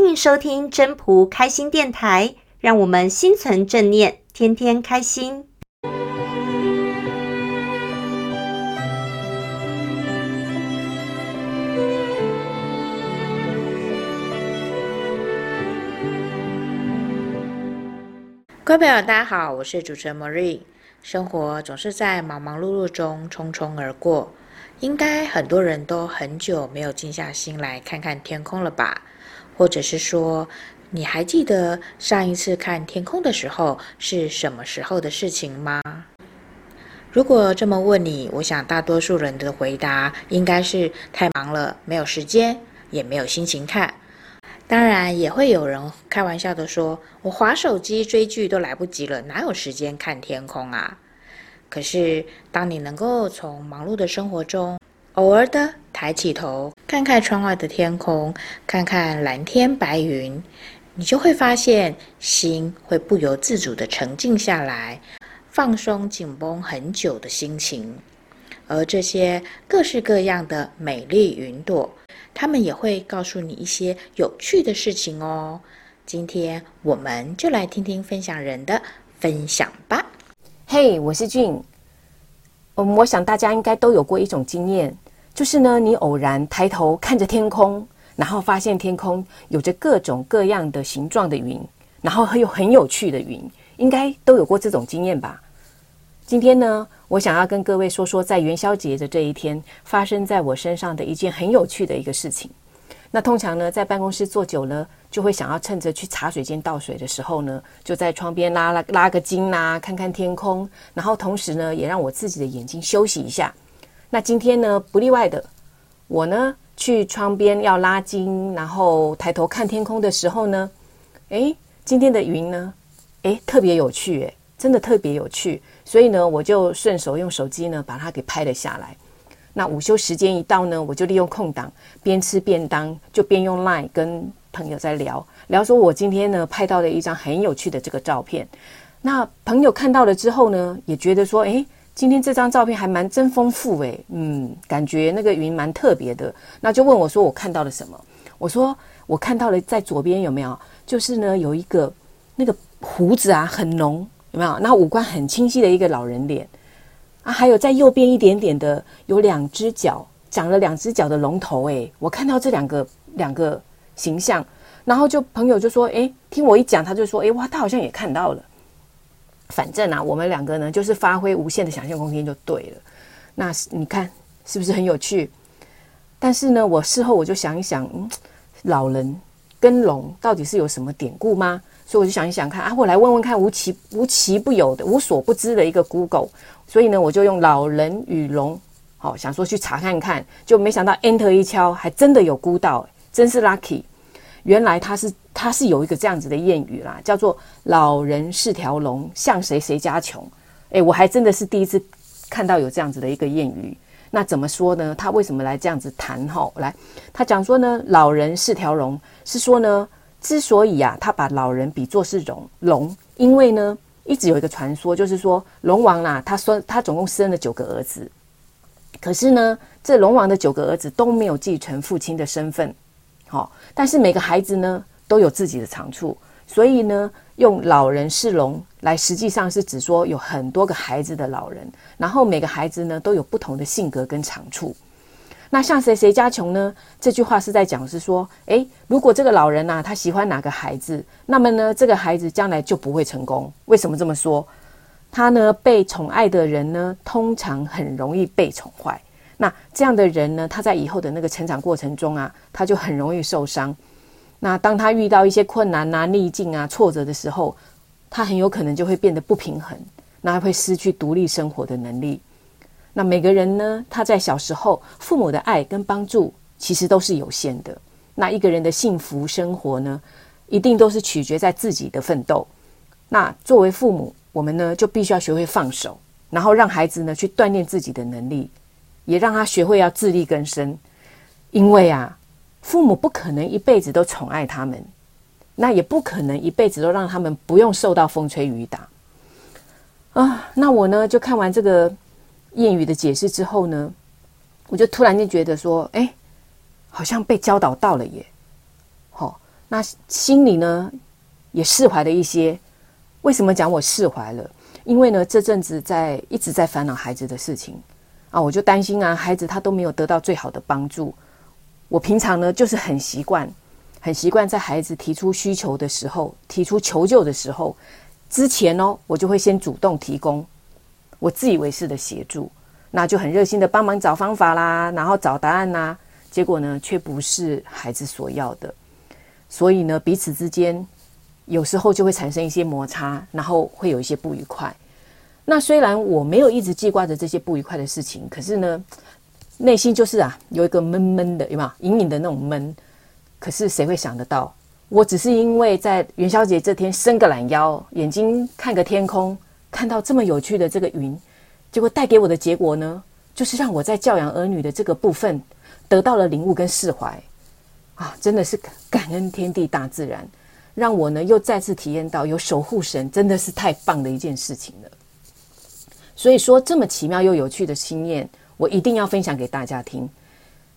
欢迎收听真朴开心电台，让我们心存正念，天天开心。各位朋友，大家好，我是主持人 Marie。生活总是在忙忙碌碌中匆匆而过，应该很多人都很久没有静下心来看看天空了吧？或者是说，你还记得上一次看天空的时候是什么时候的事情吗？如果这么问你，我想大多数人的回答应该是太忙了，没有时间，也没有心情看。当然，也会有人开玩笑的说：“我滑手机追剧都来不及了，哪有时间看天空啊？”可是，当你能够从忙碌的生活中，偶尔的抬起头，看看窗外的天空，看看蓝天白云，你就会发现心会不由自主的沉静下来，放松紧绷很久的心情。而这些各式各样的美丽云朵，它们也会告诉你一些有趣的事情哦。今天我们就来听听分享人的分享吧。嘿，hey, 我是俊。嗯，我想大家应该都有过一种经验。就是呢，你偶然抬头看着天空，然后发现天空有着各种各样的形状的云，然后还有很有趣的云，应该都有过这种经验吧？今天呢，我想要跟各位说说，在元宵节的这一天，发生在我身上的一件很有趣的一个事情。那通常呢，在办公室坐久了，就会想要趁着去茶水间倒水的时候呢，就在窗边拉拉拉个筋啊，看看天空，然后同时呢，也让我自己的眼睛休息一下。那今天呢，不例外的，我呢去窗边要拉筋，然后抬头看天空的时候呢，诶，今天的云呢，诶，特别有趣，诶，真的特别有趣，所以呢，我就顺手用手机呢把它给拍了下来。那午休时间一到呢，我就利用空档，边吃便当就边用 Line 跟朋友在聊聊，说我今天呢拍到了一张很有趣的这个照片。那朋友看到了之后呢，也觉得说，诶。今天这张照片还蛮真丰富诶，嗯，感觉那个云蛮特别的。那就问我说，我看到了什么？我说我看到了在左边有没有？就是呢有一个那个胡子啊很浓，有没有？那五官很清晰的一个老人脸啊，还有在右边一点点的有两只脚，长了两只脚的龙头诶，我看到这两个两个形象，然后就朋友就说，诶，听我一讲，他就说，诶，哇，他好像也看到了。反正啊，我们两个呢，就是发挥无限的想象空间就对了。那你看是不是很有趣？但是呢，我事后我就想一想，嗯，老人跟龙到底是有什么典故吗？所以我就想一想看啊，我来问问看无奇无奇不有的无所不知的一个 Google。所以呢，我就用老人与龙，好想说去查看看，就没想到 Enter 一敲，还真的有估到，真是 lucky。原来他是他是有一个这样子的谚语啦，叫做“老人是条龙，向谁谁家穷”。诶，我还真的是第一次看到有这样子的一个谚语。那怎么说呢？他为什么来这样子谈？哈，来，他讲说呢，老人是条龙，是说呢，之所以啊，他把老人比作是龙龙，因为呢，一直有一个传说，就是说龙王啊，他说他总共生了九个儿子，可是呢，这龙王的九个儿子都没有继承父亲的身份。好，但是每个孩子呢都有自己的长处，所以呢，用老人是龙来，实际上是指说有很多个孩子的老人，然后每个孩子呢都有不同的性格跟长处。那像谁谁家穷呢？这句话是在讲是说，诶，如果这个老人呐、啊，他喜欢哪个孩子，那么呢，这个孩子将来就不会成功。为什么这么说？他呢被宠爱的人呢，通常很容易被宠坏。那这样的人呢，他在以后的那个成长过程中啊，他就很容易受伤。那当他遇到一些困难啊、逆境啊、挫折的时候，他很有可能就会变得不平衡，那会失去独立生活的能力。那每个人呢，他在小时候父母的爱跟帮助其实都是有限的。那一个人的幸福生活呢，一定都是取决在自己的奋斗。那作为父母，我们呢就必须要学会放手，然后让孩子呢去锻炼自己的能力。也让他学会要自力更生，因为啊，父母不可能一辈子都宠爱他们，那也不可能一辈子都让他们不用受到风吹雨打啊。那我呢，就看完这个谚语的解释之后呢，我就突然间觉得说，哎，好像被教导到了耶。好，那心里呢也释怀了一些。为什么讲我释怀了？因为呢这阵子在一直在烦恼孩子的事情啊，我就担心啊，孩子他都没有得到最好的帮助。我平常呢就是很习惯，很习惯在孩子提出需求的时候，提出求救的时候，之前哦，我就会先主动提供我自以为是的协助，那就很热心的帮忙找方法啦，然后找答案啦。结果呢，却不是孩子所要的，所以呢，彼此之间有时候就会产生一些摩擦，然后会有一些不愉快。那虽然我没有一直记挂着这些不愉快的事情，可是呢，内心就是啊，有一个闷闷的，有没有？隐隐的那种闷。可是谁会想得到，我只是因为在元宵节这天伸个懒腰，眼睛看个天空，看到这么有趣的这个云，结果带给我的结果呢，就是让我在教养儿女的这个部分。得到了领悟跟释怀，啊，真的是感恩天地大自然，让我呢又再次体验到有守护神，真的是太棒的一件事情了。所以说，这么奇妙又有趣的经验，我一定要分享给大家听。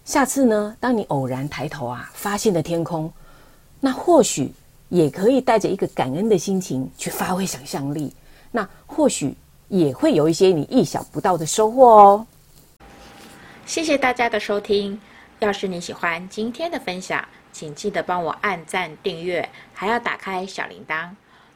下次呢，当你偶然抬头啊，发现了天空，那或许也可以带着一个感恩的心情去发挥想象力，那或许也会有一些你意想不到的收获哦。谢谢大家的收听。要是你喜欢今天的分享，请记得帮我按赞、订阅，还要打开小铃铛。